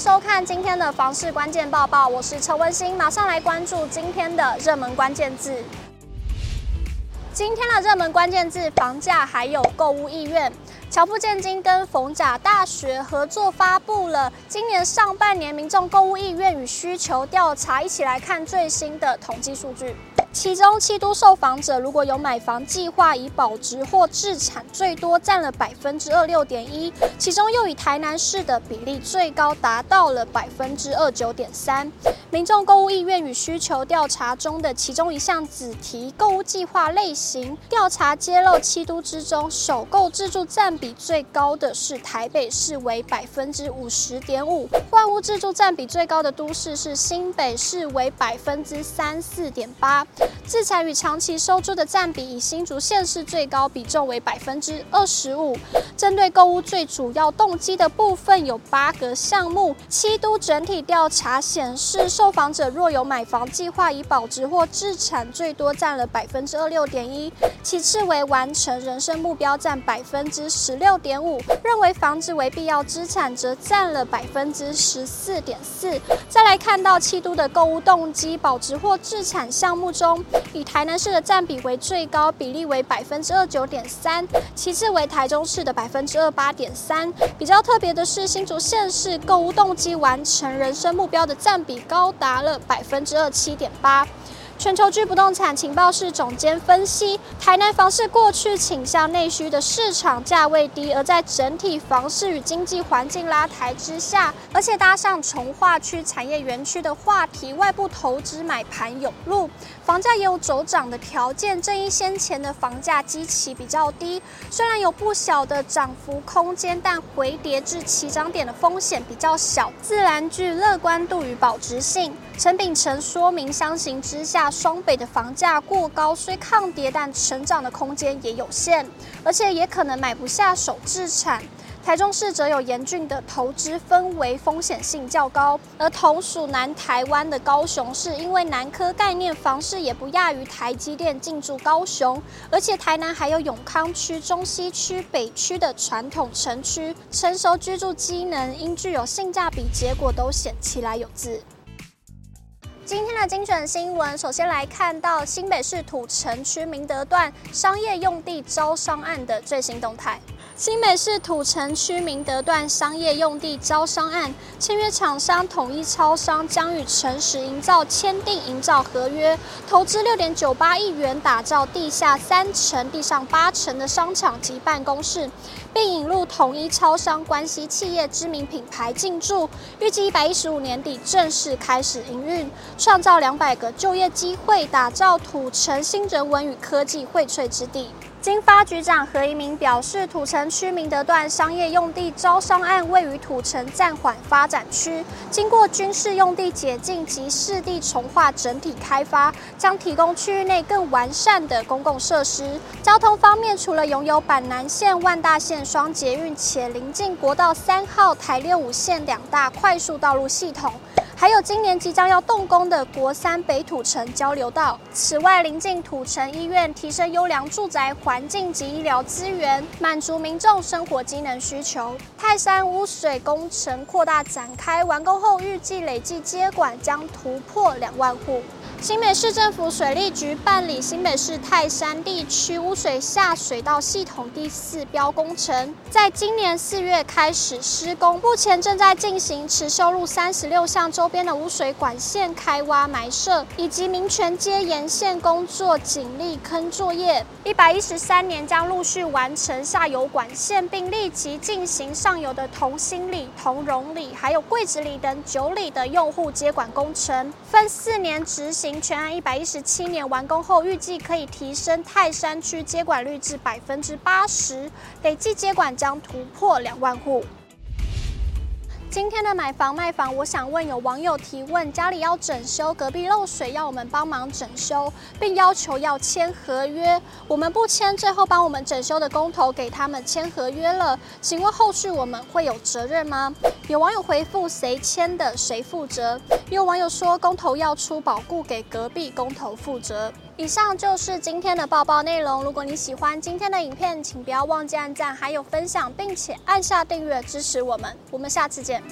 收看今天的房市关键报报，我是陈文心，马上来关注今天的热门关键字。今天的热门关键字：房价还有购物意愿。乔富建金跟逢甲大学合作发布了今年上半年民众购物意愿与需求调查，一起来看最新的统计数据。其中，七都受访者如果有买房计划，以保值或置产最多占了百分之二六点一，其中又以台南市的比例最高，达到了百分之二九点三。民众购物意愿与需求调查中的其中一项子题购物计划类型调查揭露，七都之中首购自住占比最高的是台北市，为百分之五十点五；换屋自住占比最高的都市是新北市，为百分之三四点八。自产与长期收租的占比以新竹县市最高，比重为百分之二十五。针对购屋最主要动机的部分有八个项目。七都整体调查显示，受访者若有买房计划，以保值或置产最多占了百分之二六点一，其次为完成人生目标占百分之十六点五，认为房子为必要资产则占了百分之十四点四。再来看到七都的购物动机，保值或置产项目中。以台南市的占比为最高，比例为百分之二九点三，其次为台中市的百分之二八点三。比较特别的是，新竹县市购物动机完成人生目标的占比高达了百分之二七点八。全球居不动产情报室总监分析，台南房市过去倾向内需的市场价位低，而在整体房市与经济环境拉抬之下，而且搭上重划区产业园区的话题，外部投资买盘涌入，房价也有走涨的条件。正因先前的房价基期比较低，虽然有不小的涨幅空间，但回跌至起涨点的风险比较小，自然具乐观度与保值性。陈秉承说明，相形之下。双北的房价过高，虽抗跌，但成长的空间也有限，而且也可能买不下手置产。台中市则有严峻的投资氛围，风险性较高。而同属南台湾的高雄市，因为南科概念房市也不亚于台积电进驻高雄，而且台南还有永康区、中西区、北区的传统城区，成熟居住机能应具有性价比，结果都显其来有自。今天的精选新闻，首先来看到新北市土城区明德段商业用地招商案的最新动态。新北市土城区明德段商业用地招商案，签约厂商统一超商将与诚实营造签订营造合约，投资六点九八亿元打造地下三层、地上八层的商场及办公室，并引入统一超商关系企业知名品牌进驻，预计一百一十五年底正式开始营运，创造两百个就业机会，打造土城新人文与科技荟萃之地。经发局长何一明表示，土城区明德段商业用地招商案位于土城暂缓发展区，经过军事用地解禁及市地重划整体开发，将提供区域内更完善的公共设施。交通方面，除了拥有板南线、万大线双捷运，且临近国道三号、台六五线两大快速道路系统。还有今年即将要动工的国三北土城交流道。此外，临近土城医院，提升优良住宅环境及医疗资源，满足民众生活机能需求。泰山污水工程扩大展开，完工后预计累计接管将突破两万户。新北市政府水利局办理新北市泰山地区污水下水道系统第四标工程，在今年四月开始施工，目前正在进行池秀路三十六巷周边的污水管线开挖埋设，以及民权街沿线工作井礫坑作业。一百一十三年将陆续完成下游管线，并立即进行上游的同心里、同荣里，还有桂子里等九里的用户接管工程，分四年执行。全案一百一十七年完工后，预计可以提升泰山区接管率至百分之八十，累计接管将突破两万户。今天的买房卖房，我想问有网友提问：家里要整修，隔壁漏水，要我们帮忙整修，并要求要签合约，我们不签，最后帮我们整修的工头给他们签合约了，请问后续我们会有责任吗？有网友回复：谁签的谁负责。也有网友说工头要出保固给隔壁工头负责。以上就是今天的报报内容。如果你喜欢今天的影片，请不要忘记按赞，还有分享，并且按下订阅支持我们。我们下次见。